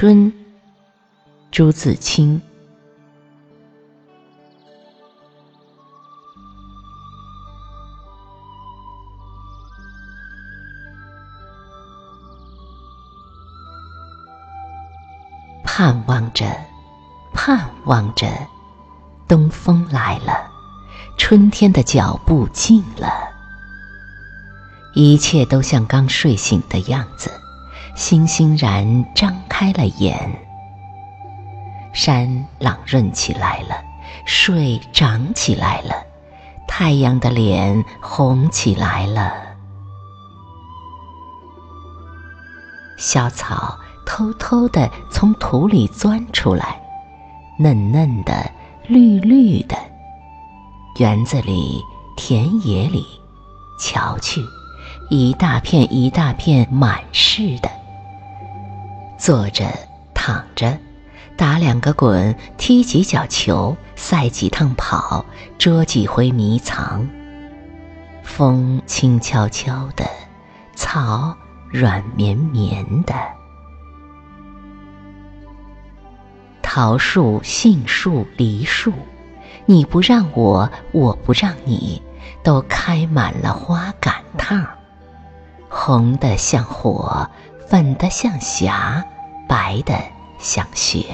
春，朱自清。盼望着，盼望着，东风来了，春天的脚步近了，一切都像刚睡醒的样子，欣欣然张开了眼。山朗润起来了，水涨起来了，太阳的脸红起来了，小草。偷偷地从土里钻出来，嫩嫩的，绿绿的。园子里，田野里，瞧去，一大片一大片满是的。坐着，躺着，打两个滚，踢几脚球，赛几趟跑，捉几回迷藏。风轻悄悄的，草软绵绵的。桃树、杏树、梨树，你不让我，我不让你，都开满了花赶趟，红的像火，粉的像霞，白的像雪。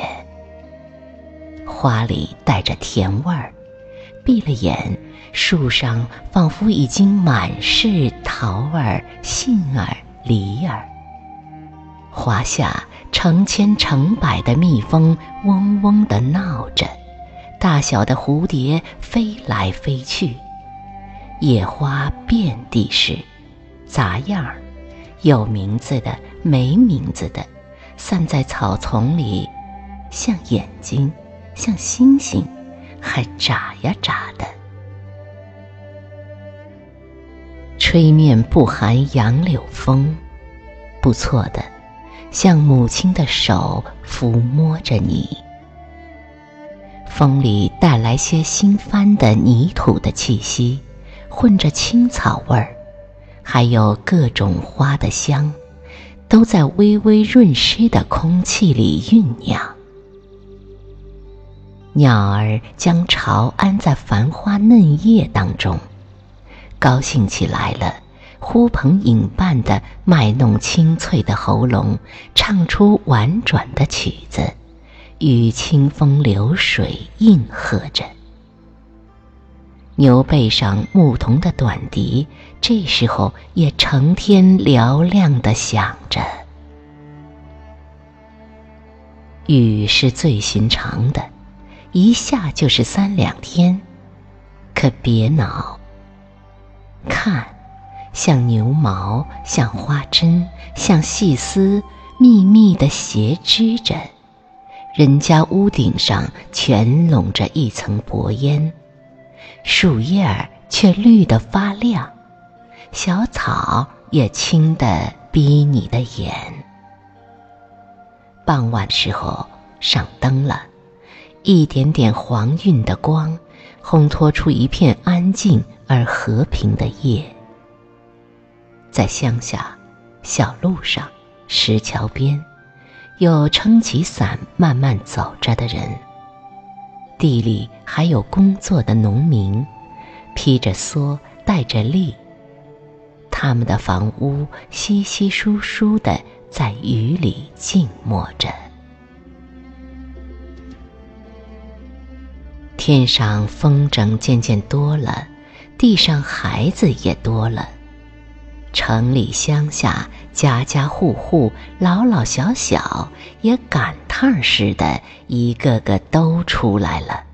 花里带着甜味儿，闭了眼，树上仿佛已经满是桃儿、杏儿、梨儿。花下。成千成百的蜜蜂嗡嗡地闹着，大小的蝴蝶飞来飞去，野花遍地是，杂样儿，有名字的，没名字的，散在草丛里，像眼睛，像星星，还眨呀眨的。吹面不寒杨柳风，不错的。像母亲的手抚摸着你，风里带来些新翻的泥土的气息，混着青草味儿，还有各种花的香，都在微微润湿的空气里酝酿。鸟儿将巢安在繁花嫩叶当中，高兴起来了。呼朋引伴的卖弄清脆的喉咙，唱出婉转的曲子，与清风流水应和着。牛背上牧童的短笛，这时候也成天嘹亮的响着。雨是最寻常的，一下就是三两天，可别恼。看。像牛毛，像花针，像细丝，密密的斜织着。人家屋顶上全笼着一层薄烟，树叶儿却绿得发亮，小草也青得逼你的眼。傍晚时候上灯了，一点点黄晕的光，烘托出一片安静而和平的夜。在乡下，小路上，石桥边，有撑起伞慢慢走着的人。地里还有工作的农民，披着蓑，戴着笠。他们的房屋稀稀疏疏的在雨里静默着。天上风筝渐渐多了，地上孩子也多了。城里乡下，家家户户，老老小小，也赶趟似的，一个个都出来了，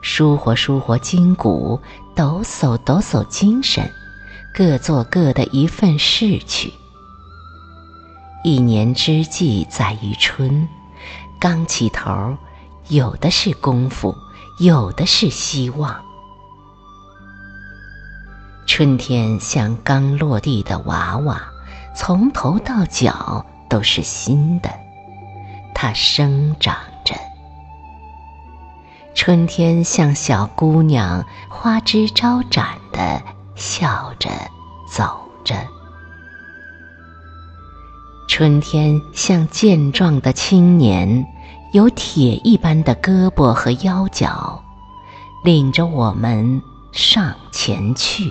舒活舒活筋骨，抖擞抖擞精神，各做各的一份事去。一年之计在于春，刚起头，有的是功夫，有的是希望。春天像刚落地的娃娃，从头到脚都是新的，它生长着。春天像小姑娘，花枝招展的笑着走着。春天像健壮的青年，有铁一般的胳膊和腰脚，领着我们上前去。